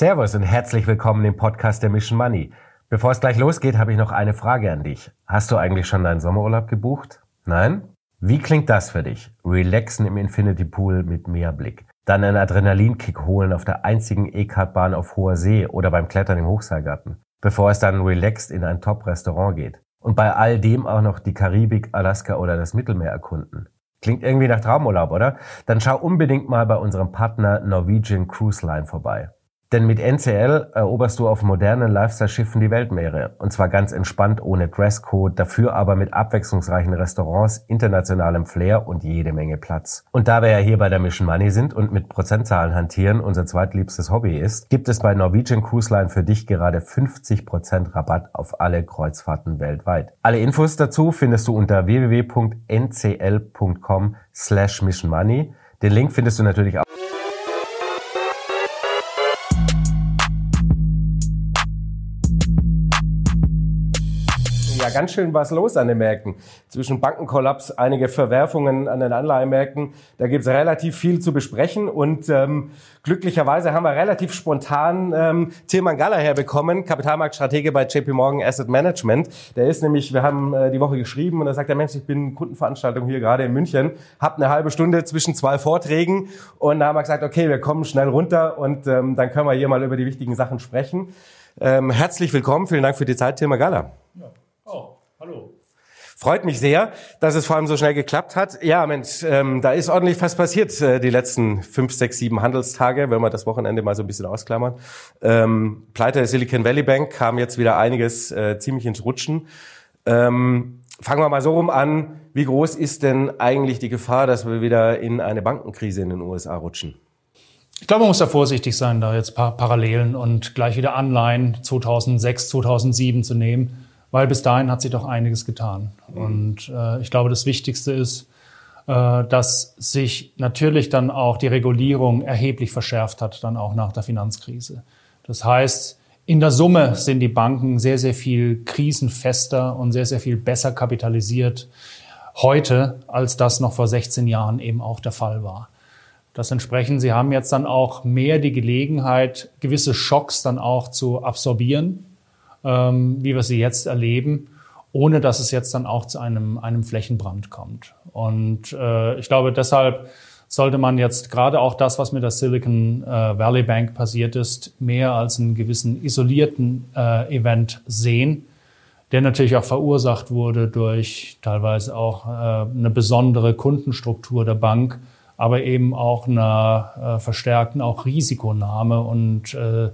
Servus und herzlich willkommen im Podcast der Mission Money. Bevor es gleich losgeht, habe ich noch eine Frage an dich. Hast du eigentlich schon deinen Sommerurlaub gebucht? Nein? Wie klingt das für dich? Relaxen im Infinity Pool mit Meerblick. Dann einen Adrenalinkick holen auf der einzigen E-Kartbahn auf hoher See oder beim Klettern im Hochseilgarten. Bevor es dann relaxed in ein Top-Restaurant geht. Und bei all dem auch noch die Karibik, Alaska oder das Mittelmeer erkunden. Klingt irgendwie nach Traumurlaub, oder? Dann schau unbedingt mal bei unserem Partner Norwegian Cruise Line vorbei. Denn mit NCL eroberst du auf modernen Lifestyle-Schiffen die Weltmeere. Und zwar ganz entspannt, ohne Dresscode, dafür aber mit abwechslungsreichen Restaurants, internationalem Flair und jede Menge Platz. Und da wir ja hier bei der Mission Money sind und mit Prozentzahlen hantieren unser zweitliebstes Hobby ist, gibt es bei Norwegian Cruise Line für dich gerade 50% Rabatt auf alle Kreuzfahrten weltweit. Alle Infos dazu findest du unter www.ncl.com slash missionmoney. Den Link findest du natürlich auch ja ganz schön was los an den Märkten. Zwischen Bankenkollaps, einige Verwerfungen an den Anleihemärkten. Da gibt es relativ viel zu besprechen. Und ähm, glücklicherweise haben wir relativ spontan ähm, Tilman Galler herbekommen, Kapitalmarktstratege bei JP Morgan Asset Management. Der ist nämlich, wir haben äh, die Woche geschrieben und da sagt der Mensch, ich bin Kundenveranstaltung hier gerade in München, hab eine halbe Stunde zwischen zwei Vorträgen und da haben wir gesagt, okay, wir kommen schnell runter und ähm, dann können wir hier mal über die wichtigen Sachen sprechen. Ähm, herzlich willkommen, vielen Dank für die Zeit, Tilman Galler. Ja. Oh, hallo. Freut mich sehr, dass es vor allem so schnell geklappt hat. Ja, Mensch, ähm, da ist ordentlich was passiert äh, die letzten fünf, sechs, sieben Handelstage, wenn wir das Wochenende mal so ein bisschen ausklammern. Ähm, Pleite der Silicon Valley Bank kam jetzt wieder einiges äh, ziemlich ins Rutschen. Ähm, fangen wir mal so rum an. Wie groß ist denn eigentlich die Gefahr, dass wir wieder in eine Bankenkrise in den USA rutschen? Ich glaube, man muss da vorsichtig sein, da jetzt paar Parallelen und gleich wieder Anleihen 2006, 2007 zu nehmen weil bis dahin hat sich doch einiges getan. Mhm. Und äh, ich glaube, das Wichtigste ist, äh, dass sich natürlich dann auch die Regulierung erheblich verschärft hat, dann auch nach der Finanzkrise. Das heißt, in der Summe sind die Banken sehr, sehr viel krisenfester und sehr, sehr viel besser kapitalisiert heute, als das noch vor 16 Jahren eben auch der Fall war. Das entsprechend, sie haben jetzt dann auch mehr die Gelegenheit, gewisse Schocks dann auch zu absorbieren ähm, wie wir sie jetzt erleben, ohne dass es jetzt dann auch zu einem, einem Flächenbrand kommt. Und äh, ich glaube, deshalb sollte man jetzt gerade auch das, was mit der Silicon äh, Valley Bank passiert ist, mehr als einen gewissen isolierten äh, Event sehen, der natürlich auch verursacht wurde durch teilweise auch äh, eine besondere Kundenstruktur der Bank, aber eben auch einer äh, verstärkten auch Risikonahme und äh,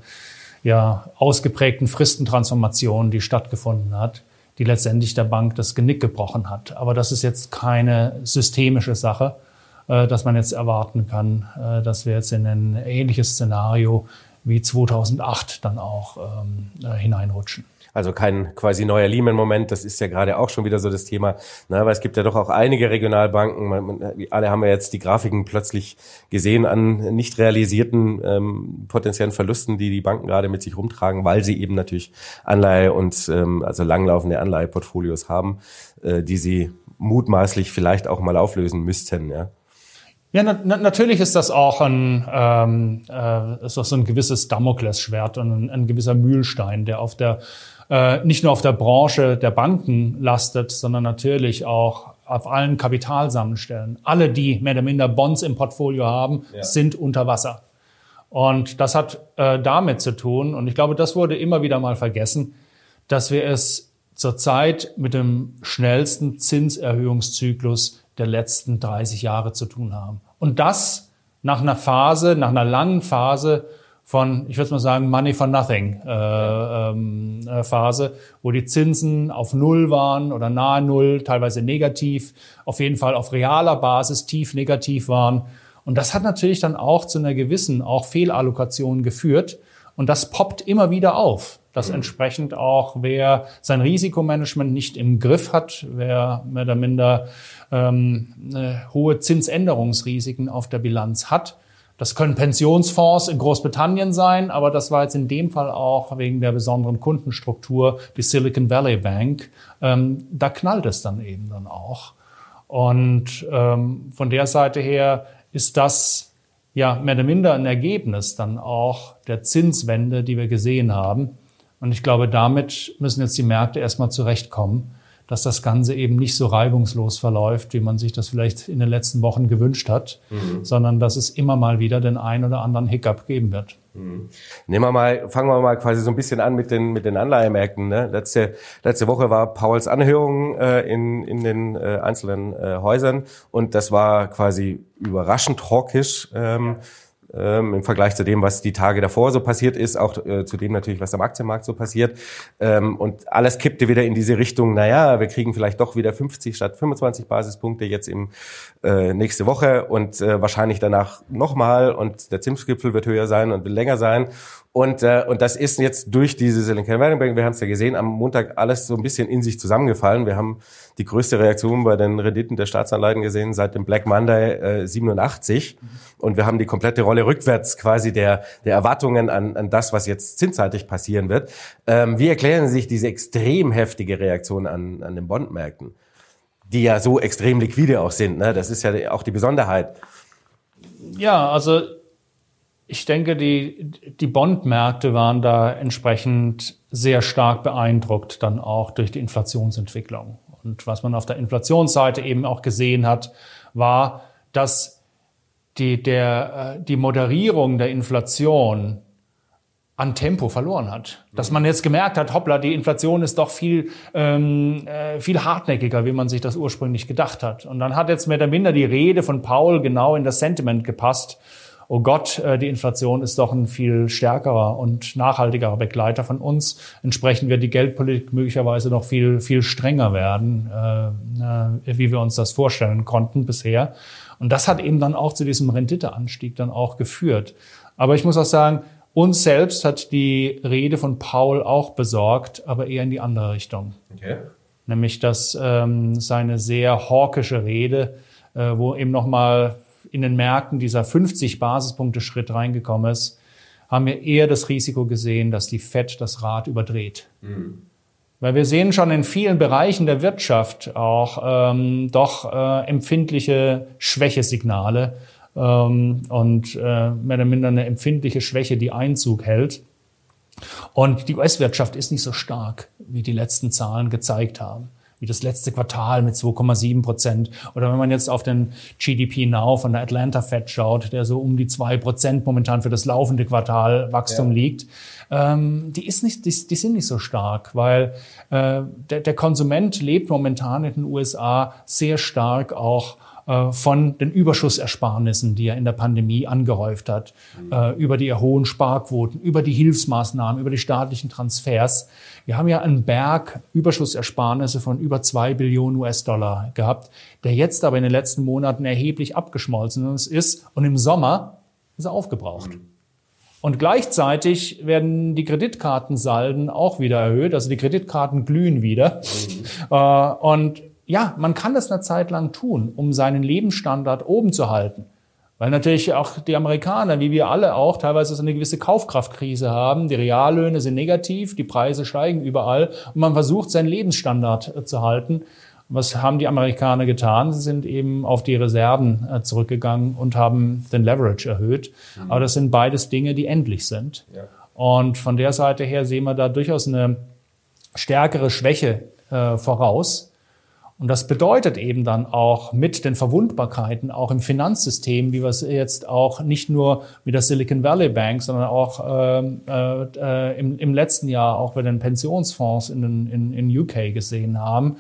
ja, ausgeprägten Fristentransformation, die stattgefunden hat, die letztendlich der Bank das Genick gebrochen hat. Aber das ist jetzt keine systemische Sache, äh, dass man jetzt erwarten kann, äh, dass wir jetzt in ein ähnliches Szenario wie 2008 dann auch ähm, äh, hineinrutschen. Also kein quasi neuer Lehman-Moment, das ist ja gerade auch schon wieder so das Thema. Na, weil es gibt ja doch auch einige Regionalbanken, man, man, alle haben ja jetzt die Grafiken plötzlich gesehen an nicht realisierten ähm, potenziellen Verlusten, die die Banken gerade mit sich rumtragen, weil sie eben natürlich Anleihe und ähm, also langlaufende Anleiheportfolios haben, äh, die sie mutmaßlich vielleicht auch mal auflösen müssten. Ja. Ja, na, na, natürlich ist das auch ein, ähm, äh, ist auch so ein gewisses Damoklesschwert und ein, ein gewisser Mühlstein, der auf der äh, nicht nur auf der Branche der Banken lastet, sondern natürlich auch auf allen Kapitalsammelstellen. Alle, die mehr oder minder Bonds im Portfolio haben, ja. sind unter Wasser. Und das hat äh, damit zu tun, und ich glaube, das wurde immer wieder mal vergessen, dass wir es zurzeit mit dem schnellsten Zinserhöhungszyklus der letzten 30 Jahre zu tun haben. Und das nach einer Phase, nach einer langen Phase, von, ich würde mal sagen, Money for Nothing äh, ähm, äh, Phase, wo die Zinsen auf Null waren oder nahe Null, teilweise negativ, auf jeden Fall auf realer Basis tief negativ waren. Und das hat natürlich dann auch zu einer gewissen auch Fehlallokation geführt. Und das poppt immer wieder auf, dass entsprechend auch wer sein Risikomanagement nicht im Griff hat, wer mehr oder minder ähm, hohe Zinsänderungsrisiken auf der Bilanz hat, das können Pensionsfonds in Großbritannien sein, aber das war jetzt in dem Fall auch wegen der besonderen Kundenstruktur die Silicon Valley Bank. Ähm, da knallt es dann eben dann auch. Und ähm, von der Seite her ist das ja mehr oder minder ein Ergebnis dann auch der Zinswende, die wir gesehen haben. Und ich glaube, damit müssen jetzt die Märkte erstmal zurechtkommen dass das Ganze eben nicht so reibungslos verläuft, wie man sich das vielleicht in den letzten Wochen gewünscht hat, mhm. sondern dass es immer mal wieder den einen oder anderen Hiccup geben wird. Mhm. Nehmen wir mal, fangen wir mal quasi so ein bisschen an mit den mit den Anleihemärkten. Ne? Letzte letzte Woche war Pauls Anhörung äh, in in den äh, einzelnen äh, Häusern und das war quasi überraschend hawkisch. Ähm, ähm, im Vergleich zu dem, was die Tage davor so passiert ist, auch äh, zu dem natürlich, was am Aktienmarkt so passiert. Ähm, und alles kippte wieder in diese Richtung, naja, wir kriegen vielleicht doch wieder 50 statt 25 Basispunkte jetzt im äh, nächste Woche und äh, wahrscheinlich danach nochmal und der Zinsgipfel wird höher sein und wird länger sein. Und, äh, und das ist jetzt durch diese Silicon Valley Bank, wir haben es ja gesehen, am Montag alles so ein bisschen in sich zusammengefallen. Wir haben die größte Reaktion bei den Renditen der Staatsanleihen gesehen seit dem Black Monday äh, 87. Und wir haben die komplette Rolle rückwärts quasi der, der Erwartungen an, an das, was jetzt zinsseitig passieren wird. Ähm, wie erklären Sie sich diese extrem heftige Reaktion an, an den Bondmärkten, die ja so extrem liquide auch sind? Ne? Das ist ja auch die Besonderheit. Ja, also ich denke, die, die Bondmärkte waren da entsprechend sehr stark beeindruckt, dann auch durch die Inflationsentwicklung. Und was man auf der Inflationsseite eben auch gesehen hat, war, dass die, der, äh, die Moderierung der Inflation an Tempo verloren hat. Dass man jetzt gemerkt hat, hoppla, die Inflation ist doch viel, ähm, äh, viel hartnäckiger, wie man sich das ursprünglich gedacht hat. Und dann hat jetzt mehr oder minder die Rede von Paul genau in das Sentiment gepasst oh Gott, äh, die Inflation ist doch ein viel stärkerer und nachhaltigerer Begleiter von uns. Entsprechend wird die Geldpolitik möglicherweise noch viel, viel strenger werden, äh, wie wir uns das vorstellen konnten bisher. Und das hat eben dann auch zu diesem Renditeanstieg dann auch geführt. Aber ich muss auch sagen, uns selbst hat die Rede von Paul auch besorgt, aber eher in die andere Richtung. Okay. Nämlich, dass ähm, seine sehr hawkische Rede, äh, wo eben nochmal in den Märkten dieser 50 Basispunkte Schritt reingekommen ist, haben wir eher das Risiko gesehen, dass die Fed das Rad überdreht. Mhm. Weil wir sehen schon in vielen Bereichen der Wirtschaft auch ähm, doch äh, empfindliche Schwächesignale ähm, und äh, mehr oder minder eine empfindliche Schwäche, die Einzug hält. Und die US-Wirtschaft ist nicht so stark, wie die letzten Zahlen gezeigt haben wie das letzte Quartal mit 2,7 Prozent. Oder wenn man jetzt auf den GDP Now von der Atlanta Fed schaut, der so um die zwei Prozent momentan für das laufende Quartal Wachstum ja. liegt, ähm, die ist nicht, die, die, sind nicht so stark, weil äh, der, der Konsument lebt momentan in den USA sehr stark auch von den Überschussersparnissen, die er in der Pandemie angehäuft hat, mhm. über die hohen Sparquoten, über die Hilfsmaßnahmen, über die staatlichen Transfers. Wir haben ja einen Berg Überschussersparnisse von über zwei Billionen US-Dollar gehabt, der jetzt aber in den letzten Monaten erheblich abgeschmolzen ist und im Sommer ist er aufgebraucht. Mhm. Und gleichzeitig werden die Kreditkartensalden auch wieder erhöht, also die Kreditkarten glühen wieder. Mhm. Und ja, man kann das eine Zeit lang tun, um seinen Lebensstandard oben zu halten. Weil natürlich auch die Amerikaner, wie wir alle auch, teilweise so eine gewisse Kaufkraftkrise haben. Die Reallöhne sind negativ, die Preise steigen überall und man versucht, seinen Lebensstandard äh, zu halten. Was haben die Amerikaner getan? Sie sind eben auf die Reserven äh, zurückgegangen und haben den Leverage erhöht. Mhm. Aber das sind beides Dinge, die endlich sind. Ja. Und von der Seite her sehen wir da durchaus eine stärkere Schwäche äh, voraus. Und das bedeutet eben dann auch mit den Verwundbarkeiten, auch im Finanzsystem, wie wir es jetzt auch nicht nur mit der Silicon Valley Bank, sondern auch ähm, äh, äh, im, im, letzten Jahr auch bei den Pensionsfonds in, in, in UK gesehen haben,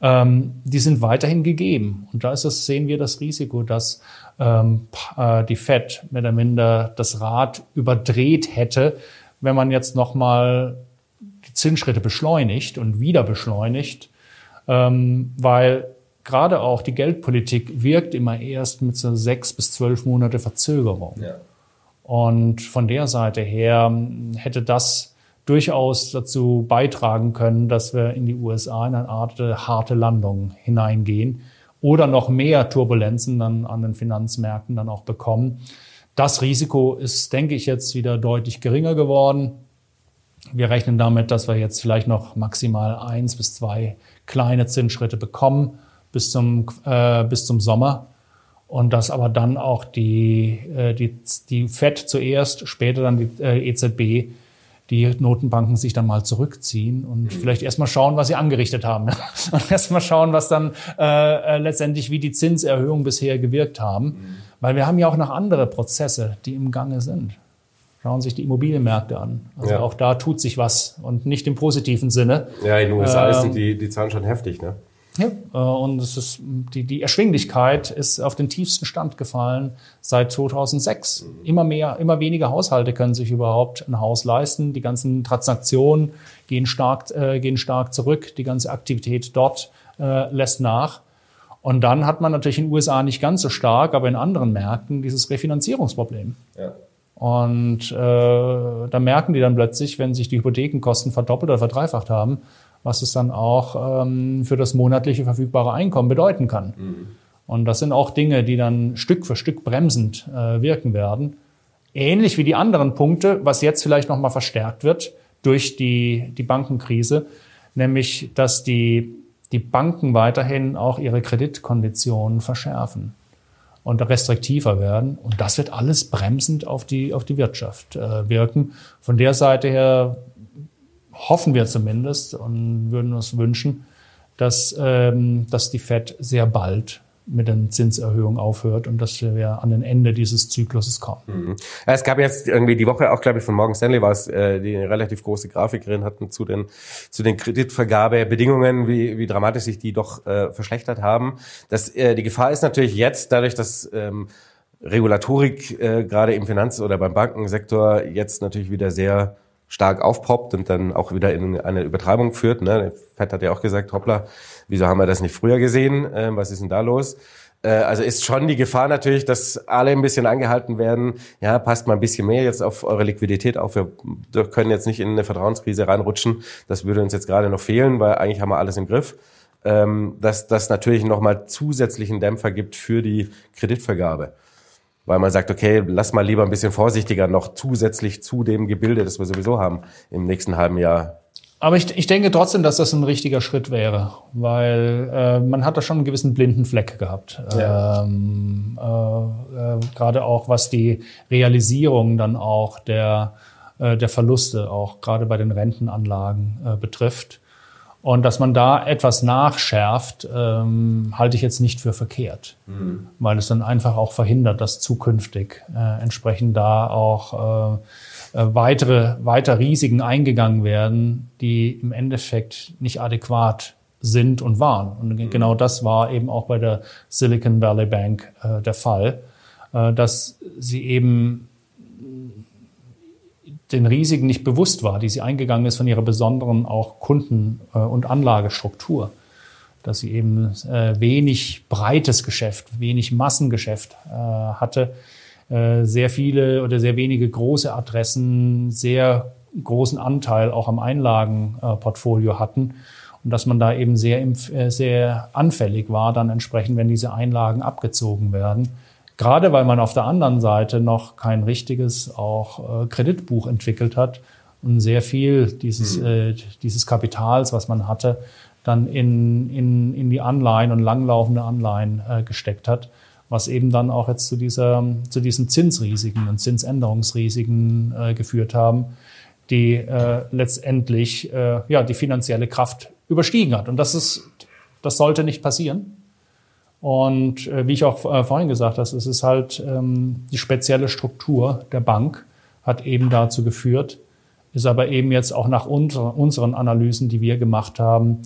ähm, die sind weiterhin gegeben. Und da ist das, sehen wir das Risiko, dass ähm, äh, die Fed mehr oder minder das Rad überdreht hätte, wenn man jetzt nochmal die Zinsschritte beschleunigt und wieder beschleunigt ähm, weil gerade auch die Geldpolitik wirkt immer erst mit so sechs bis zwölf Monate Verzögerung. Ja. Und von der Seite her ähm, hätte das durchaus dazu beitragen können, dass wir in die USA in eine Art harte Landung hineingehen oder noch mehr Turbulenzen dann an den Finanzmärkten dann auch bekommen. Das Risiko ist, denke ich, jetzt wieder deutlich geringer geworden. Wir rechnen damit, dass wir jetzt vielleicht noch maximal eins bis zwei kleine Zinsschritte bekommen bis zum, äh, bis zum Sommer. und dass aber dann auch die, äh, die, die FED zuerst, später dann die äh, EZB, die Notenbanken sich dann mal zurückziehen und mhm. vielleicht erstmal schauen, was sie angerichtet haben. und erstmal schauen, was dann äh, äh, letztendlich wie die Zinserhöhungen bisher gewirkt haben. Mhm. Weil wir haben ja auch noch andere Prozesse, die im Gange sind. Schauen Sie sich die Immobilienmärkte an. Also ja. auch da tut sich was und nicht im positiven Sinne. Ja, in den USA ähm, sind die, die Zahlen schon heftig, ne? Ja, äh, und es ist, die, die Erschwinglichkeit ist auf den tiefsten Stand gefallen seit 2006. Immer mehr, immer weniger Haushalte können sich überhaupt ein Haus leisten. Die ganzen Transaktionen gehen stark, äh, gehen stark zurück. Die ganze Aktivität dort äh, lässt nach. Und dann hat man natürlich in den USA nicht ganz so stark, aber in anderen Märkten dieses Refinanzierungsproblem. Ja. Und äh, da merken die dann plötzlich, wenn sich die Hypothekenkosten verdoppelt oder verdreifacht haben, was es dann auch ähm, für das monatliche verfügbare Einkommen bedeuten kann. Mhm. Und das sind auch Dinge, die dann Stück für Stück bremsend äh, wirken werden. Ähnlich wie die anderen Punkte, was jetzt vielleicht nochmal verstärkt wird durch die, die Bankenkrise, nämlich dass die, die Banken weiterhin auch ihre Kreditkonditionen verschärfen und restriktiver werden. Und das wird alles bremsend auf die, auf die Wirtschaft äh, wirken. Von der Seite her hoffen wir zumindest und würden uns wünschen, dass, ähm, dass die Fed sehr bald mit den Zinserhöhungen aufhört und dass wir an den Ende dieses Zykluses kommen. Mhm. Es gab jetzt irgendwie die Woche auch, glaube ich, von Morgan Stanley war es, äh, die eine relativ große Grafik drin hatten zu den, zu den Kreditvergabebedingungen, wie, wie dramatisch sich die doch äh, verschlechtert haben. Das, äh, die Gefahr ist natürlich jetzt, dadurch, dass ähm, Regulatorik äh, gerade im Finanz- oder beim Bankensektor jetzt natürlich wieder sehr stark aufpoppt und dann auch wieder in eine Übertreibung führt. Ne? Fett hat ja auch gesagt, hoppla, wieso haben wir das nicht früher gesehen? Ähm, was ist denn da los? Äh, also ist schon die Gefahr natürlich, dass alle ein bisschen angehalten werden, ja, passt mal ein bisschen mehr jetzt auf eure Liquidität auf. Wir können jetzt nicht in eine Vertrauenskrise reinrutschen. Das würde uns jetzt gerade noch fehlen, weil eigentlich haben wir alles im Griff. Ähm, dass das natürlich nochmal zusätzlichen Dämpfer gibt für die Kreditvergabe weil man sagt, okay, lass mal lieber ein bisschen vorsichtiger noch zusätzlich zu dem Gebilde, das wir sowieso haben im nächsten halben Jahr. Aber ich, ich denke trotzdem, dass das ein richtiger Schritt wäre, weil äh, man hat da schon einen gewissen blinden Fleck gehabt. Ja. Ähm, äh, äh, Gerade auch was die Realisierung dann auch der, äh, der Verluste, auch gerade bei den Rentenanlagen äh, betrifft. Und dass man da etwas nachschärft, ähm, halte ich jetzt nicht für verkehrt, mhm. weil es dann einfach auch verhindert, dass zukünftig äh, entsprechend da auch äh, weitere, weiter Risiken eingegangen werden, die im Endeffekt nicht adäquat sind und waren. Und mhm. genau das war eben auch bei der Silicon Valley Bank äh, der Fall, äh, dass sie eben den Risiken nicht bewusst war, die sie eingegangen ist von ihrer besonderen auch Kunden- äh, und Anlagestruktur. Dass sie eben äh, wenig breites Geschäft, wenig Massengeschäft äh, hatte, sehr viele oder sehr wenige große Adressen, sehr großen Anteil auch am Einlagenportfolio hatten. Und dass man da eben sehr, sehr anfällig war, dann entsprechend, wenn diese Einlagen abgezogen werden. Gerade weil man auf der anderen Seite noch kein richtiges auch äh, Kreditbuch entwickelt hat und sehr viel dieses, mhm. äh, dieses Kapitals, was man hatte, dann in, in, in die Anleihen und langlaufende Anleihen äh, gesteckt hat, was eben dann auch jetzt zu, dieser, zu diesen Zinsrisiken und Zinsänderungsrisiken äh, geführt haben, die äh, letztendlich äh, ja, die finanzielle Kraft überstiegen hat. Und das, ist, das sollte nicht passieren. Und äh, wie ich auch äh, vorhin gesagt habe, es ist halt ähm, die spezielle Struktur der Bank hat eben dazu geführt, ist aber eben jetzt auch nach unser, unseren Analysen, die wir gemacht haben,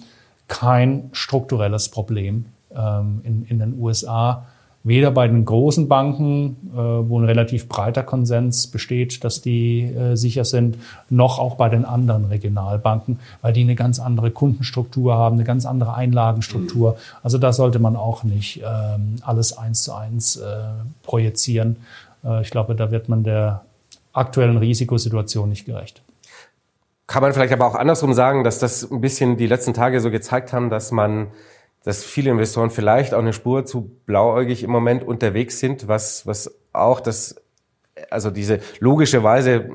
kein strukturelles Problem ähm, in, in den USA, weder bei den großen Banken, äh, wo ein relativ breiter Konsens besteht, dass die äh, sicher sind, noch auch bei den anderen Regionalbanken, weil die eine ganz andere Kundenstruktur haben, eine ganz andere Einlagenstruktur. Mhm. Also da sollte man auch nicht ähm, alles eins zu eins äh, projizieren. Ich glaube, da wird man der aktuellen Risikosituation nicht gerecht. Kann man vielleicht aber auch andersrum sagen, dass das ein bisschen die letzten Tage so gezeigt haben, dass man dass viele Investoren vielleicht auch eine Spur zu blauäugig im Moment unterwegs sind, was, was auch das also diese logischerweise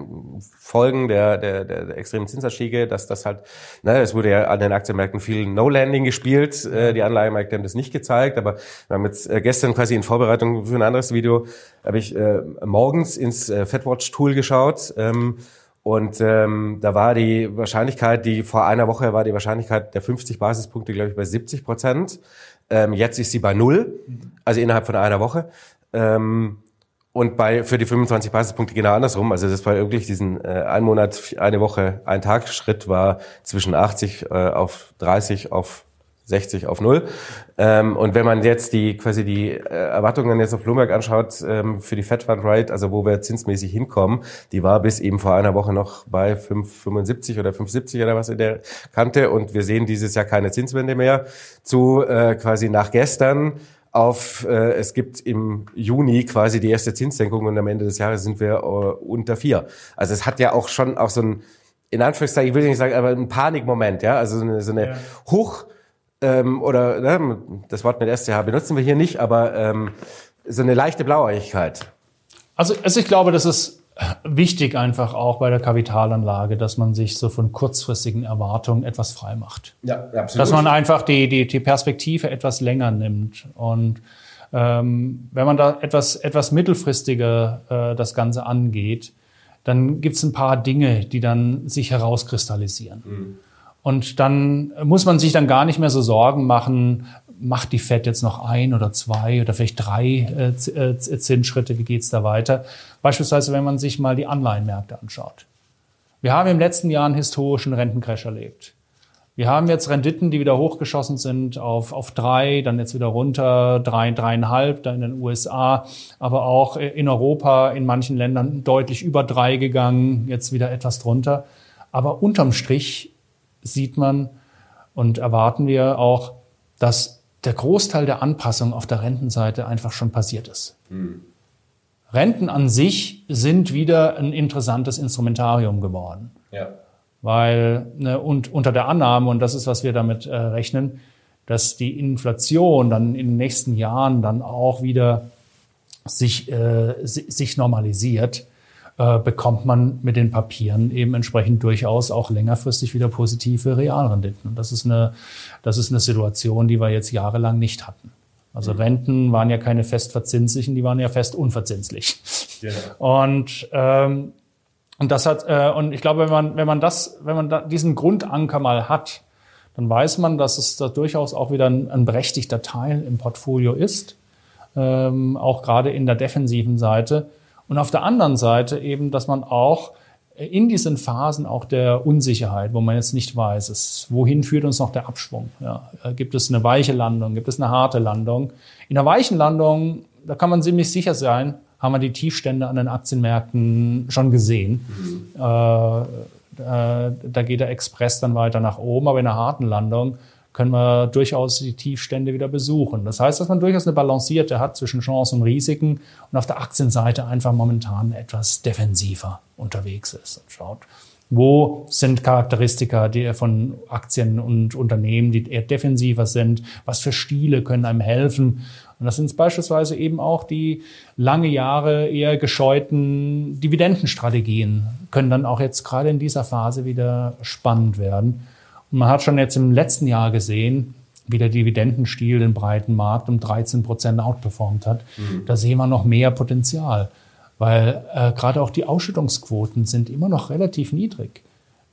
Folgen der, der, der, der extremen Zinsanstiege, dass das halt, ne, es wurde ja an den Aktienmärkten viel No-Landing gespielt, äh, die Anleihenmärkte haben das nicht gezeigt, aber wir haben jetzt äh, gestern quasi in Vorbereitung für ein anderes Video, habe ich äh, morgens ins äh, FedWatch-Tool geschaut, ähm, und ähm, da war die Wahrscheinlichkeit, die vor einer Woche war die Wahrscheinlichkeit der 50 Basispunkte, glaube ich, bei 70 Prozent. Ähm, jetzt ist sie bei null, also innerhalb von einer Woche. Ähm, und bei für die 25 Basispunkte genau andersrum. Also das war wirklich diesen äh, ein Monat, eine Woche, ein Tag Schritt war zwischen 80 äh, auf 30 auf 60 auf null. Ähm, und wenn man jetzt die quasi die äh, Erwartungen jetzt auf Bloomberg anschaut ähm, für die Fed Fund Rate, also wo wir zinsmäßig hinkommen, die war bis eben vor einer Woche noch bei 5,75 oder 5,70 oder was in der Kante. Und wir sehen dieses Jahr keine Zinswende mehr. Zu äh, quasi nach gestern auf, äh, es gibt im Juni quasi die erste Zinssenkung und am Ende des Jahres sind wir äh, unter vier. Also es hat ja auch schon auch so ein, in Anführungszeichen, ich will nicht sagen, aber ein Panikmoment, ja, also so eine, so eine ja. Hoch, ähm, oder ne, das Wort mit SCH benutzen wir hier nicht, aber ähm, so eine leichte Blauäugigkeit. Also, also ich glaube, das ist wichtig einfach auch bei der Kapitalanlage, dass man sich so von kurzfristigen Erwartungen etwas frei macht. Ja, absolut. Dass man einfach die, die, die Perspektive etwas länger nimmt. Und ähm, wenn man da etwas, etwas mittelfristiger äh, das Ganze angeht, dann gibt es ein paar Dinge, die dann sich herauskristallisieren. Mhm. Und dann muss man sich dann gar nicht mehr so Sorgen machen, macht die Fed jetzt noch ein oder zwei oder vielleicht drei äh, äh Zinsschritte, wie geht's da weiter? Beispielsweise, wenn man sich mal die Anleihenmärkte anschaut. Wir haben im letzten Jahr einen historischen Rentencrash erlebt. Wir haben jetzt Renditen, die wieder hochgeschossen sind auf, auf drei, dann jetzt wieder runter, drei, dreieinhalb, da in den USA, aber auch in Europa, in manchen Ländern deutlich über drei gegangen, jetzt wieder etwas drunter. Aber unterm Strich sieht man und erwarten wir auch, dass der Großteil der Anpassung auf der Rentenseite einfach schon passiert ist. Hm. Renten an sich sind wieder ein interessantes Instrumentarium geworden. Ja. Weil, ne, und unter der Annahme, und das ist, was wir damit äh, rechnen, dass die Inflation dann in den nächsten Jahren dann auch wieder sich, äh, sich normalisiert, äh, bekommt man mit den Papieren eben entsprechend durchaus auch längerfristig wieder positive Realrenditen. Und das ist eine, das ist eine Situation, die wir jetzt jahrelang nicht hatten. Also mhm. Renten waren ja keine festverzinslichen, die waren ja fest unverzinslich. Genau. Und ähm, und das hat äh, und ich glaube, wenn man wenn man das wenn man da diesen Grundanker mal hat, dann weiß man, dass es da durchaus auch wieder ein, ein berechtigter Teil im Portfolio ist, ähm, auch gerade in der defensiven Seite. Und auf der anderen Seite eben, dass man auch in diesen Phasen auch der Unsicherheit, wo man jetzt nicht weiß, ist, wohin führt uns noch der Abschwung? Ja, äh, gibt es eine weiche Landung? Gibt es eine harte Landung? In einer weichen Landung, da kann man ziemlich sicher sein, haben wir die Tiefstände an den Aktienmärkten schon gesehen. Mhm. Äh, äh, da geht der Express dann weiter nach oben, aber in einer harten Landung können wir durchaus die Tiefstände wieder besuchen. Das heißt, dass man durchaus eine balancierte hat zwischen Chancen und Risiken und auf der Aktienseite einfach momentan etwas defensiver unterwegs ist und schaut, wo sind Charakteristika von Aktien und Unternehmen, die eher defensiver sind? Was für Stile können einem helfen? Und das sind beispielsweise eben auch die lange Jahre eher gescheuten Dividendenstrategien, können dann auch jetzt gerade in dieser Phase wieder spannend werden. Und man hat schon jetzt im letzten Jahr gesehen, wie der Dividendenstil den breiten Markt um 13 Prozent outperformt hat. Mhm. Da sehen wir noch mehr Potenzial, weil äh, gerade auch die Ausschüttungsquoten sind immer noch relativ niedrig.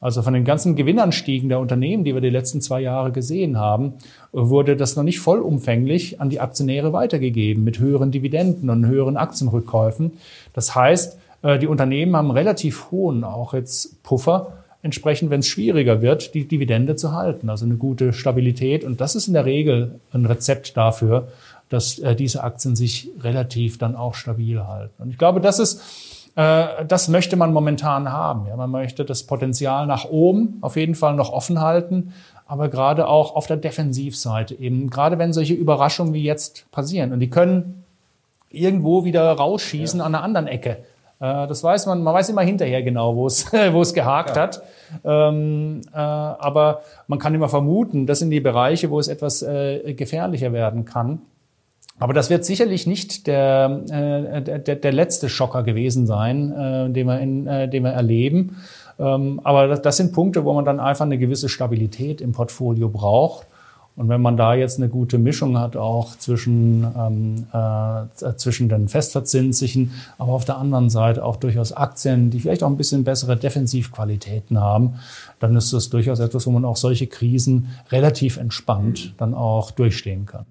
Also von den ganzen Gewinnanstiegen der Unternehmen, die wir die letzten zwei Jahre gesehen haben, wurde das noch nicht vollumfänglich an die Aktionäre weitergegeben mit höheren Dividenden und höheren Aktienrückkäufen. Das heißt, äh, die Unternehmen haben relativ hohen auch jetzt Puffer, entsprechend, wenn es schwieriger wird, die Dividende zu halten. Also eine gute Stabilität. Und das ist in der Regel ein Rezept dafür, dass äh, diese Aktien sich relativ dann auch stabil halten. Und ich glaube, das ist, äh, das möchte man momentan haben. Ja, man möchte das Potenzial nach oben auf jeden Fall noch offen halten, aber gerade auch auf der Defensivseite eben, gerade wenn solche Überraschungen wie jetzt passieren und die können irgendwo wieder rausschießen ja. an einer anderen Ecke. Äh, das weiß man, man weiß immer hinterher genau, wo es, wo es gehakt ja. hat. Ähm, äh, aber man kann immer vermuten, das sind die Bereiche, wo es etwas äh, gefährlicher werden kann. Aber das wird sicherlich nicht der, äh, der, der letzte Schocker gewesen sein, äh, den, wir in, äh, den wir erleben. Ähm, aber das, das sind Punkte, wo man dann einfach eine gewisse Stabilität im Portfolio braucht. Und wenn man da jetzt eine gute Mischung hat, auch zwischen, ähm, äh, zwischen den festverzinslichen, aber auf der anderen Seite auch durchaus Aktien, die vielleicht auch ein bisschen bessere Defensivqualitäten haben, dann ist das durchaus etwas, wo man auch solche Krisen relativ entspannt dann auch durchstehen kann.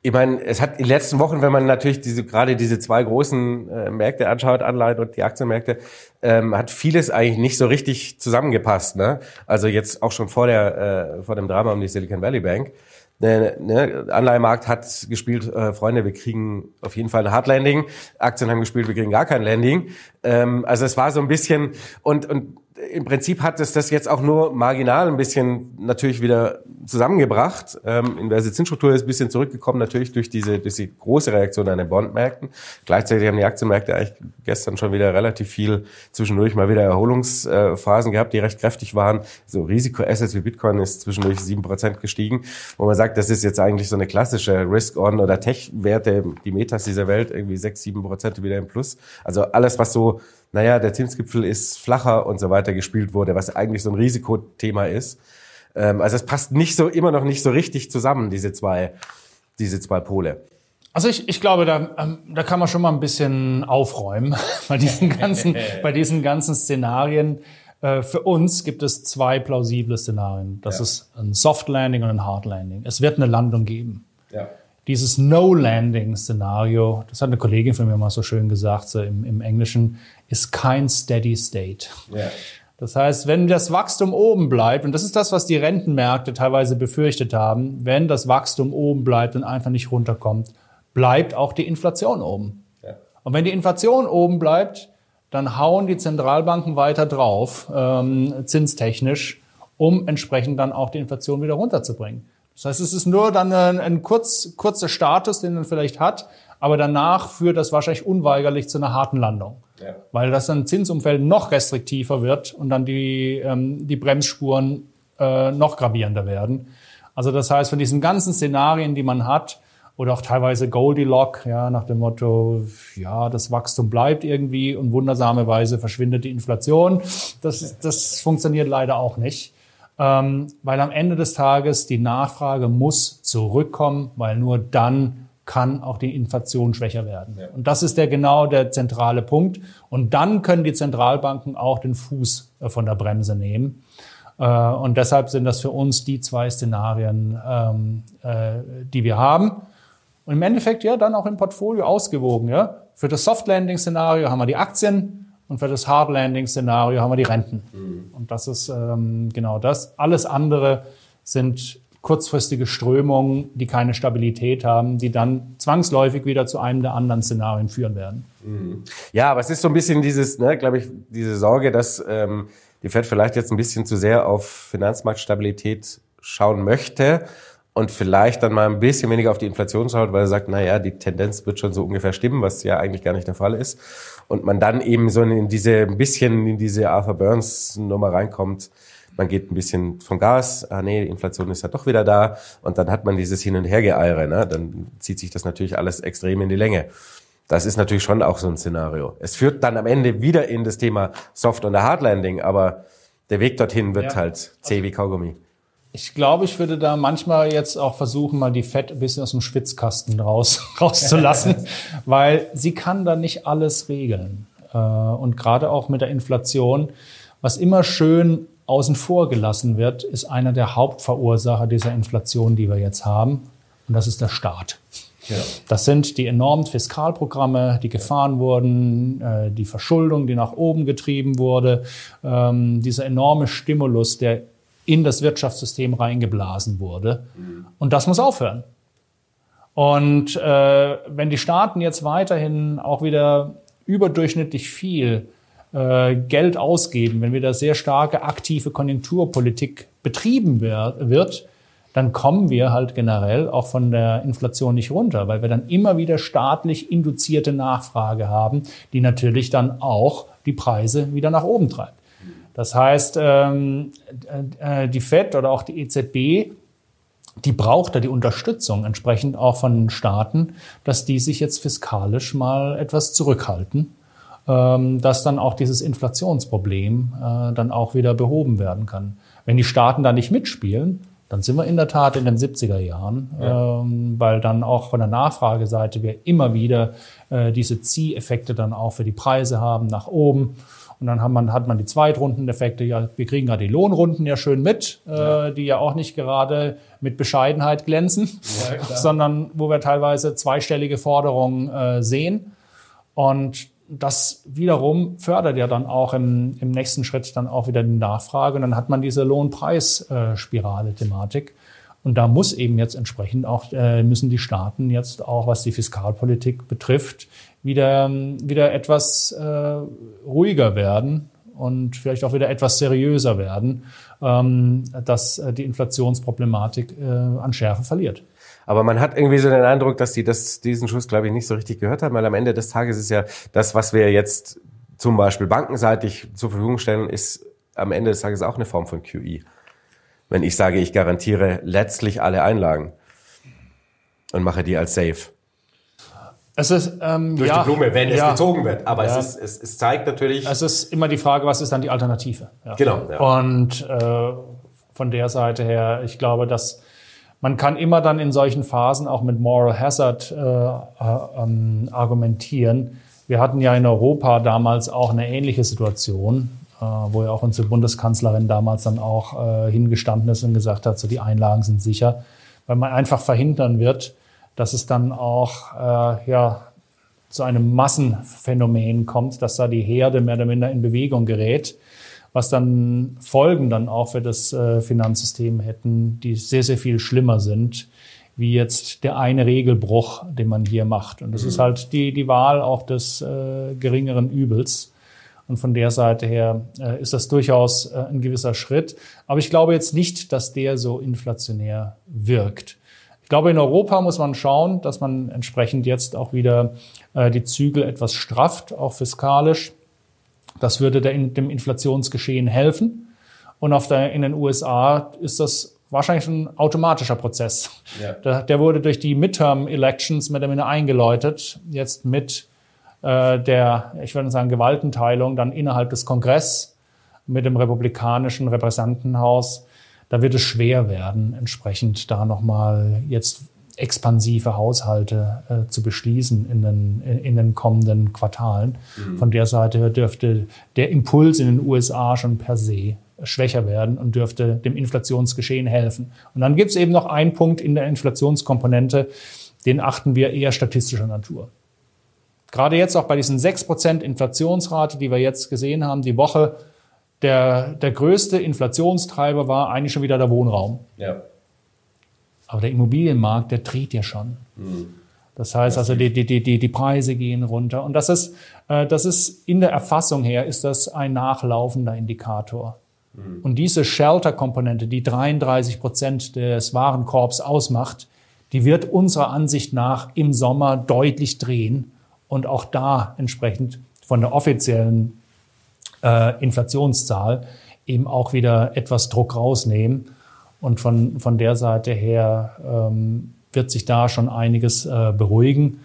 Ich meine, es hat in den letzten Wochen, wenn man natürlich diese gerade diese zwei großen äh, Märkte anschaut, Anleihen und die Aktienmärkte, ähm, hat vieles eigentlich nicht so richtig zusammengepasst. Ne? Also jetzt auch schon vor der äh, vor dem Drama um die Silicon Valley Bank. Der ne, Anleihemarkt hat gespielt, äh, Freunde, wir kriegen auf jeden Fall ein Hard Landing. Aktien haben gespielt, wir kriegen gar kein Landing. Ähm, also es war so ein bisschen und und im Prinzip hat es das jetzt auch nur marginal ein bisschen natürlich wieder zusammengebracht. Ähm, inverse Zinsstruktur ist ein bisschen zurückgekommen, natürlich durch diese, durch die große Reaktion an den Bondmärkten. Gleichzeitig haben die Aktienmärkte eigentlich gestern schon wieder relativ viel zwischendurch mal wieder Erholungsphasen gehabt, die recht kräftig waren. So Risikoassets wie Bitcoin ist zwischendurch sieben Prozent gestiegen, wo man sagt, das ist jetzt eigentlich so eine klassische Risk-On- oder Tech-Werte, die Metas dieser Welt, irgendwie sechs, sieben Prozent wieder im Plus. Also alles, was so naja, der Zinsgipfel ist flacher und so weiter gespielt wurde, was eigentlich so ein Risikothema ist. Ähm, also es passt nicht so, immer noch nicht so richtig zusammen, diese zwei, diese zwei Pole. Also ich, ich glaube, da, ähm, da kann man schon mal ein bisschen aufräumen bei diesen ganzen, bei diesen ganzen Szenarien. Äh, für uns gibt es zwei plausible Szenarien. Das ja. ist ein Soft Landing und ein Hard Landing. Es wird eine Landung geben. Ja dieses No-Landing-Szenario, das hat eine Kollegin von mir mal so schön gesagt, so im, im Englischen, ist kein Steady State. Yeah. Das heißt, wenn das Wachstum oben bleibt, und das ist das, was die Rentenmärkte teilweise befürchtet haben, wenn das Wachstum oben bleibt und einfach nicht runterkommt, bleibt auch die Inflation oben. Ja. Und wenn die Inflation oben bleibt, dann hauen die Zentralbanken weiter drauf, ähm, zinstechnisch, um entsprechend dann auch die Inflation wieder runterzubringen. Das heißt, es ist nur dann ein, ein kurz, kurzer Status, den man vielleicht hat, aber danach führt das wahrscheinlich unweigerlich zu einer harten Landung. Ja. Weil das dann Zinsumfeld noch restriktiver wird und dann die, ähm, die Bremsspuren äh, noch gravierender werden. Also das heißt, von diesen ganzen Szenarien, die man hat, oder auch teilweise Goldilocks, ja, nach dem Motto, ja, das Wachstum bleibt irgendwie und wundersame Weise verschwindet die Inflation. Das, das funktioniert leider auch nicht ähm, weil am Ende des Tages die Nachfrage muss zurückkommen, weil nur dann kann auch die Inflation schwächer werden. Ja. Und das ist der genau der zentrale Punkt. Und dann können die Zentralbanken auch den Fuß äh, von der Bremse nehmen. Äh, und deshalb sind das für uns die zwei Szenarien, ähm, äh, die wir haben. Und im Endeffekt ja dann auch im Portfolio ausgewogen. Ja? Für das Soft Landing Szenario haben wir die Aktien, und für das Hard Landing Szenario haben wir die Renten. Mhm. Und das ist ähm, genau das. Alles andere sind kurzfristige Strömungen, die keine Stabilität haben, die dann zwangsläufig wieder zu einem der anderen Szenarien führen werden. Mhm. Ja, aber es ist so ein bisschen dieses, ne, glaube ich, diese Sorge, dass ähm, die Fed vielleicht jetzt ein bisschen zu sehr auf Finanzmarktstabilität schauen möchte und vielleicht dann mal ein bisschen weniger auf die Inflation schaut, weil er sagt, na ja, die Tendenz wird schon so ungefähr stimmen, was ja eigentlich gar nicht der Fall ist und man dann eben so in diese, ein bisschen in diese Arthur Burns Nummer reinkommt. Man geht ein bisschen vom Gas, ah nee, die Inflation ist ja doch wieder da und dann hat man dieses Hin- und Hergeeire, ne? dann zieht sich das natürlich alles extrem in die Länge. Das ist natürlich schon auch so ein Szenario. Es führt dann am Ende wieder in das Thema Soft- und Hard Landing, aber der Weg dorthin wird ja. halt zäh wie Kaugummi. Ich glaube, ich würde da manchmal jetzt auch versuchen, mal die Fett ein bisschen aus dem Schwitzkasten raus, rauszulassen, weil sie kann da nicht alles regeln. Äh, und gerade auch mit der Inflation, was immer schön außen vor gelassen wird, ist einer der Hauptverursacher dieser Inflation, die wir jetzt haben. Und das ist der Staat. Ja. Das sind die enormen Fiskalprogramme, die gefahren wurden, äh, die Verschuldung, die nach oben getrieben wurde, ähm, dieser enorme Stimulus, der in das Wirtschaftssystem reingeblasen wurde. Und das muss aufhören. Und äh, wenn die Staaten jetzt weiterhin auch wieder überdurchschnittlich viel Geld ausgeben, wenn wieder sehr starke aktive Konjunkturpolitik betrieben wird, dann kommen wir halt generell auch von der Inflation nicht runter, weil wir dann immer wieder staatlich induzierte Nachfrage haben, die natürlich dann auch die Preise wieder nach oben treibt. Das heißt, ähm, äh, die FED oder auch die EZB die braucht da die Unterstützung entsprechend auch von Staaten, dass die sich jetzt fiskalisch mal etwas zurückhalten, dass dann auch dieses Inflationsproblem äh, dann auch wieder behoben werden kann. Wenn die Staaten da nicht mitspielen, dann sind wir in der Tat in den 70er Jahren, ja. ähm, weil dann auch von der Nachfrageseite wir immer wieder äh, diese Zieheffekte dann auch für die Preise haben nach oben. Und dann hat man, hat man die Zweitrundeneffekte. Ja, wir kriegen gerade die Lohnrunden ja schön mit, äh, die ja auch nicht gerade mit Bescheidenheit glänzen, ja, sondern wo wir teilweise zweistellige Forderungen äh, sehen. Und das wiederum fördert ja dann auch im, im nächsten Schritt dann auch wieder die Nachfrage. Und dann hat man diese Lohnpreisspirale-Thematik. Und da muss eben jetzt entsprechend auch, äh, müssen die Staaten jetzt auch, was die Fiskalpolitik betrifft, wieder, wieder etwas äh, ruhiger werden und vielleicht auch wieder etwas seriöser werden, ähm, dass äh, die Inflationsproblematik äh, an Schärfe verliert. Aber man hat irgendwie so den Eindruck, dass die das, diesen Schuss, glaube ich, nicht so richtig gehört haben, weil am Ende des Tages ist ja das, was wir jetzt zum Beispiel bankenseitig zur Verfügung stellen, ist am Ende des Tages auch eine Form von QE. Wenn ich sage, ich garantiere letztlich alle Einlagen und mache die als safe. Es ist, ähm, Durch ja, die Blume, wenn ja, es gezogen wird. Aber ja. es, ist, es, es zeigt natürlich. Es ist immer die Frage, was ist dann die Alternative? Genau. Und äh, von der Seite her, ich glaube, dass man kann immer dann in solchen Phasen auch mit Moral Hazard äh, äh, ähm, argumentieren. Wir hatten ja in Europa damals auch eine ähnliche Situation, äh, wo ja auch unsere Bundeskanzlerin damals dann auch äh, hingestanden ist und gesagt hat, so die Einlagen sind sicher, weil man einfach verhindern wird, dass es dann auch äh, ja, zu einem Massenphänomen kommt, dass da die Herde mehr oder minder in Bewegung gerät, was dann Folgen dann auch für das äh, Finanzsystem hätten, die sehr, sehr viel schlimmer sind, wie jetzt der eine Regelbruch, den man hier macht. Und das mhm. ist halt die, die Wahl auch des äh, geringeren Übels. Und von der Seite her äh, ist das durchaus äh, ein gewisser Schritt. Aber ich glaube jetzt nicht, dass der so inflationär wirkt. Ich glaube, in Europa muss man schauen, dass man entsprechend jetzt auch wieder äh, die Zügel etwas strafft, auch fiskalisch. Das würde der, dem Inflationsgeschehen helfen. Und auf der, in den USA ist das wahrscheinlich ein automatischer Prozess. Ja. Der, der, wurde durch die Midterm-Elections mit der eingeläutet, jetzt mit äh, der, ich würde sagen, Gewaltenteilung dann innerhalb des Kongress mit dem republikanischen Repräsentantenhaus da wird es schwer werden, entsprechend da nochmal jetzt expansive Haushalte äh, zu beschließen in den, in, den kommenden Quartalen. Mhm. Von der Seite dürfte der Impuls in den USA schon per se schwächer werden und dürfte dem Inflationsgeschehen helfen. Und dann gibt es eben noch einen Punkt in der Inflationskomponente, den achten wir eher statistischer Natur. Gerade jetzt auch bei diesen 6% Inflationsrate, die wir jetzt gesehen haben, die Woche, der, der größte Inflationstreiber war eigentlich schon wieder der Wohnraum. Ja. Aber der Immobilienmarkt, der dreht ja schon. Mhm. Das heißt also, die, die, die, die Preise gehen runter. Und das ist, äh, das ist in der Erfassung her, ist das ein nachlaufender Indikator. Mhm. Und diese Shelter-Komponente, die 33 Prozent des Warenkorbs ausmacht, die wird unserer Ansicht nach im Sommer deutlich drehen und auch da entsprechend von der offiziellen äh, Inflationszahl eben auch wieder etwas Druck rausnehmen. Und von, von der Seite her ähm, wird sich da schon einiges äh, beruhigen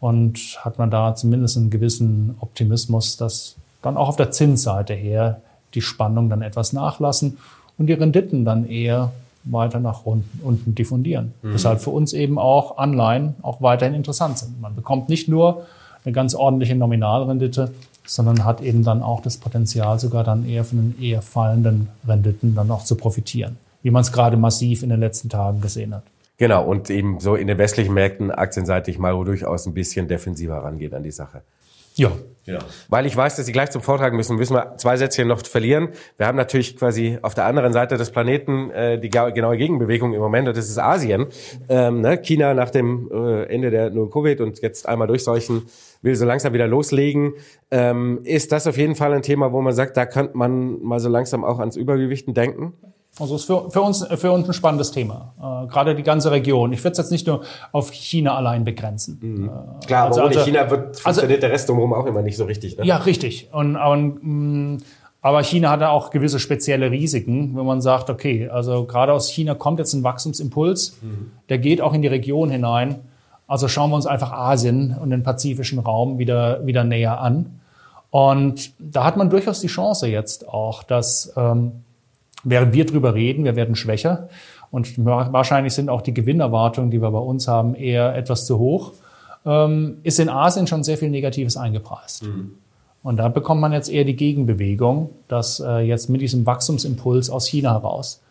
und hat man da zumindest einen gewissen Optimismus, dass dann auch auf der Zinsseite her die Spannung dann etwas nachlassen und die Renditen dann eher weiter nach unten, unten diffundieren. Mhm. Deshalb für uns eben auch Anleihen auch weiterhin interessant sind. Man bekommt nicht nur eine ganz ordentliche Nominalrendite, sondern hat eben dann auch das Potenzial, sogar dann eher von den eher fallenden Renditen dann auch zu profitieren, wie man es gerade massiv in den letzten Tagen gesehen hat. Genau, und eben so in den westlichen Märkten aktienseitig mal durchaus ein bisschen defensiver rangeht an die Sache. Ja. Genau. Weil ich weiß, dass Sie gleich zum Vortrag müssen, müssen wir zwei Sätze noch verlieren. Wir haben natürlich quasi auf der anderen Seite des Planeten äh, die genaue Gegenbewegung im Moment, und das ist Asien. Ähm, ne? China nach dem äh, Ende der Null-Covid und jetzt einmal durchseuchen will so langsam wieder loslegen. Ähm, ist das auf jeden Fall ein Thema, wo man sagt, da könnte man mal so langsam auch ans Übergewichten denken? Also ist für, für, uns, für uns ein spannendes Thema. Äh, gerade die ganze Region. Ich würde es jetzt nicht nur auf China allein begrenzen. Mhm. Äh, Klar, also, aber ohne also, China wird, funktioniert also, der Rest drumherum auch immer nicht so richtig. Ne? Ja, richtig. Und, und mh, mm, Aber China hat da auch gewisse spezielle Risiken, wenn man sagt, okay, also gerade aus China kommt jetzt ein Wachstumsimpuls, mhm. der geht auch in die Region hinein. Also schauen wir uns einfach Asien und den pazifischen Raum wieder, wieder näher an. Und da hat man durchaus die Chance jetzt auch, dass ähm, während wir drüber reden, wir werden schwächer und wahrscheinlich sind auch die Gewinnerwartungen, die wir bei uns haben, eher etwas zu hoch, ähm, ist in Asien schon sehr viel Negatives eingepreist. Mhm. Und da bekommt man jetzt eher die Gegenbewegung, dass äh, jetzt mit diesem Wachstumsimpuls aus China heraus,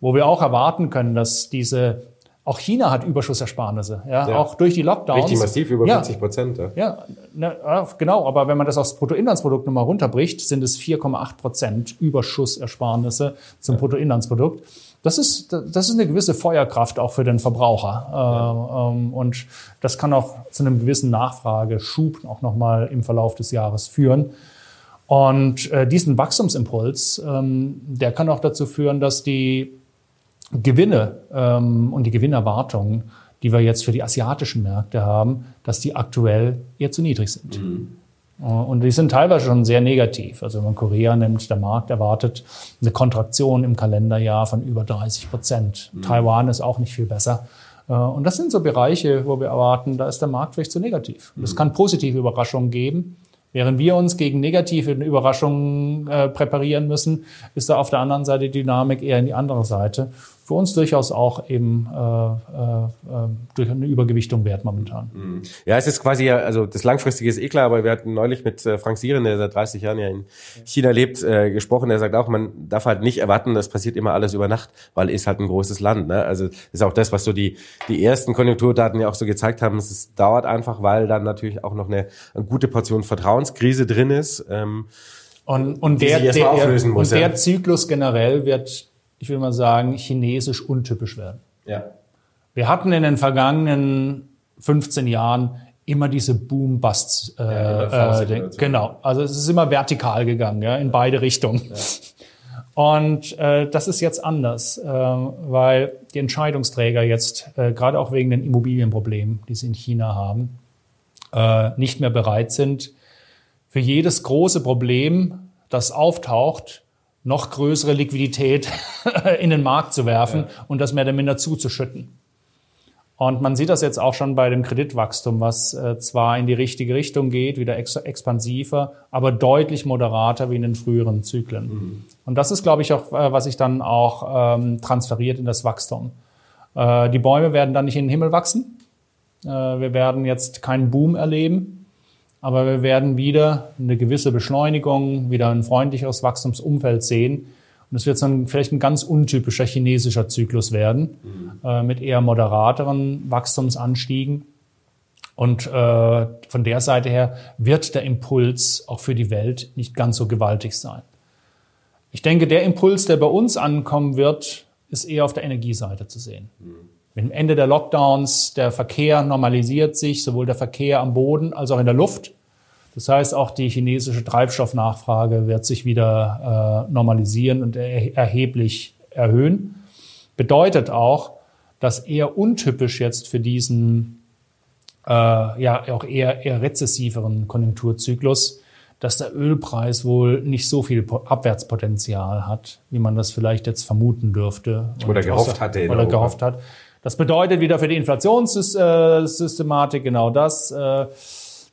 wo wir auch erwarten können, dass diese auch China hat Überschussersparnisse, ja, ja. auch durch die Lockdowns. Richtig massiv, über ja. 40 Prozent. Ja, ja ne, genau, aber wenn man das aufs Bruttoinlandsprodukt nochmal runterbricht, sind es 4,8 Prozent Überschussersparnisse zum ja. Bruttoinlandsprodukt. Das ist, das ist eine gewisse Feuerkraft auch für den Verbraucher. Ja. Ähm, und das kann auch zu einem gewissen Nachfrageschub auch nochmal im Verlauf des Jahres führen. Und äh, diesen Wachstumsimpuls, ähm, der kann auch dazu führen, dass die Gewinne ähm, und die Gewinnerwartungen, die wir jetzt für die asiatischen Märkte haben, dass die aktuell eher zu niedrig sind. Mhm. Äh, und die sind teilweise schon sehr negativ. Also wenn man Korea nimmt, der Markt erwartet eine Kontraktion im Kalenderjahr von über 30 Prozent. Mhm. Taiwan ist auch nicht viel besser. Äh, und das sind so Bereiche, wo wir erwarten, da ist der Markt vielleicht zu negativ. Es mhm. kann positive Überraschungen geben. Während wir uns gegen negative Überraschungen äh, präparieren müssen, ist da auf der anderen Seite die Dynamik eher in die andere Seite für uns durchaus auch eben äh, äh, äh, durch eine Übergewichtung wert momentan. Mhm. Ja, es ist quasi ja, also das langfristige ist eh klar, aber wir hatten neulich mit äh, Frank Sieren, der seit 30 Jahren ja in China lebt, äh, gesprochen. Der sagt auch, man darf halt nicht erwarten, das passiert immer alles über Nacht, weil es halt ein großes Land. Ne? Also das ist auch das, was so die die ersten Konjunkturdaten ja auch so gezeigt haben. Es dauert einfach, weil dann natürlich auch noch eine, eine gute Portion Vertrauenskrise drin ist. Ähm, und, und der, der, muss, und der Zyklus generell wird ich will mal sagen, chinesisch untypisch werden. Ja. Wir hatten in den vergangenen 15 Jahren immer diese Boom-Busts. Äh, ja, äh, genau, also es ist immer vertikal gegangen, ja, in beide Richtungen. Ja. Und äh, das ist jetzt anders, äh, weil die Entscheidungsträger jetzt, äh, gerade auch wegen den Immobilienproblemen, die sie in China haben, äh, nicht mehr bereit sind, für jedes große Problem, das auftaucht, noch größere Liquidität in den Markt zu werfen ja. und das mehr oder minder zuzuschütten. Und man sieht das jetzt auch schon bei dem Kreditwachstum, was äh, zwar in die richtige Richtung geht, wieder ex expansiver, aber deutlich moderater wie in den früheren Zyklen. Mhm. Und das ist, glaube ich, auch, äh, was sich dann auch ähm, transferiert in das Wachstum. Äh, die Bäume werden dann nicht in den Himmel wachsen. Äh, wir werden jetzt keinen Boom erleben, aber wir werden wieder eine gewisse Beschleunigung, wieder ein freundlicheres Wachstumsumfeld sehen. Und es wird dann vielleicht ein ganz untypischer chinesischer Zyklus werden, mhm. äh, mit eher moderateren Wachstumsanstiegen. Und äh, von der Seite her wird der Impuls auch für die Welt nicht ganz so gewaltig sein. Ich denke, der Impuls, der bei uns ankommen wird, ist eher auf der Energieseite zu sehen. Mhm. Mit dem Ende der Lockdowns, der Verkehr normalisiert sich, sowohl der Verkehr am Boden als auch in der Luft. Das heißt, auch die chinesische Treibstoffnachfrage wird sich wieder äh, normalisieren und er erheblich erhöhen. Bedeutet auch, dass eher untypisch jetzt für diesen äh, ja auch eher, eher rezessiveren Konjunkturzyklus, dass der Ölpreis wohl nicht so viel Abwärtspotenzial hat, wie man das vielleicht jetzt vermuten dürfte. Oder gehofft hatte. Oder gehofft hat. Das bedeutet wieder für die Inflationssystematik genau das. Äh,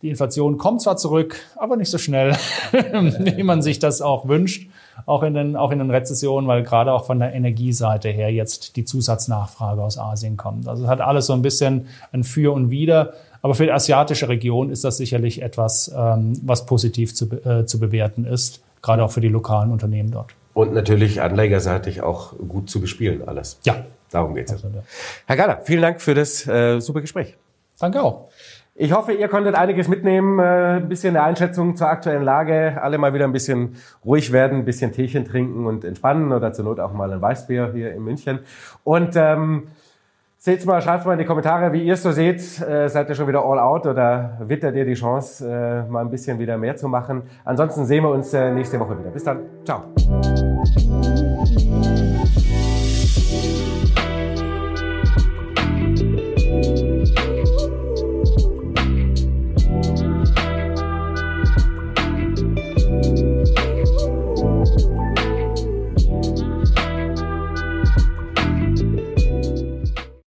die Inflation kommt zwar zurück, aber nicht so schnell, wie man sich das auch wünscht, auch in den, auch in den Rezessionen, weil gerade auch von der Energieseite her jetzt die Zusatznachfrage aus Asien kommt. Also es hat alles so ein bisschen ein Für und Wider. Aber für die asiatische Region ist das sicherlich etwas, ähm, was positiv zu, äh, zu bewerten ist, gerade auch für die lokalen Unternehmen dort. Und natürlich anlegerseitig auch gut zu bespielen alles. Ja, Darum geht es. Ja. Herr Galler, vielen Dank für das äh, super Gespräch. Danke auch. Ich hoffe, ihr konntet einiges mitnehmen, äh, ein bisschen eine Einschätzung zur aktuellen Lage, alle mal wieder ein bisschen ruhig werden, ein bisschen Teechen trinken und entspannen oder zur Not auch mal ein Weißbier hier in München. Und ähm, seht's mal, schreibt mal in die Kommentare, wie ihr es so seht. Äh, seid ihr schon wieder all out oder wittert ihr die Chance, äh, mal ein bisschen wieder mehr zu machen? Ansonsten sehen wir uns äh, nächste Woche wieder. Bis dann. Ciao.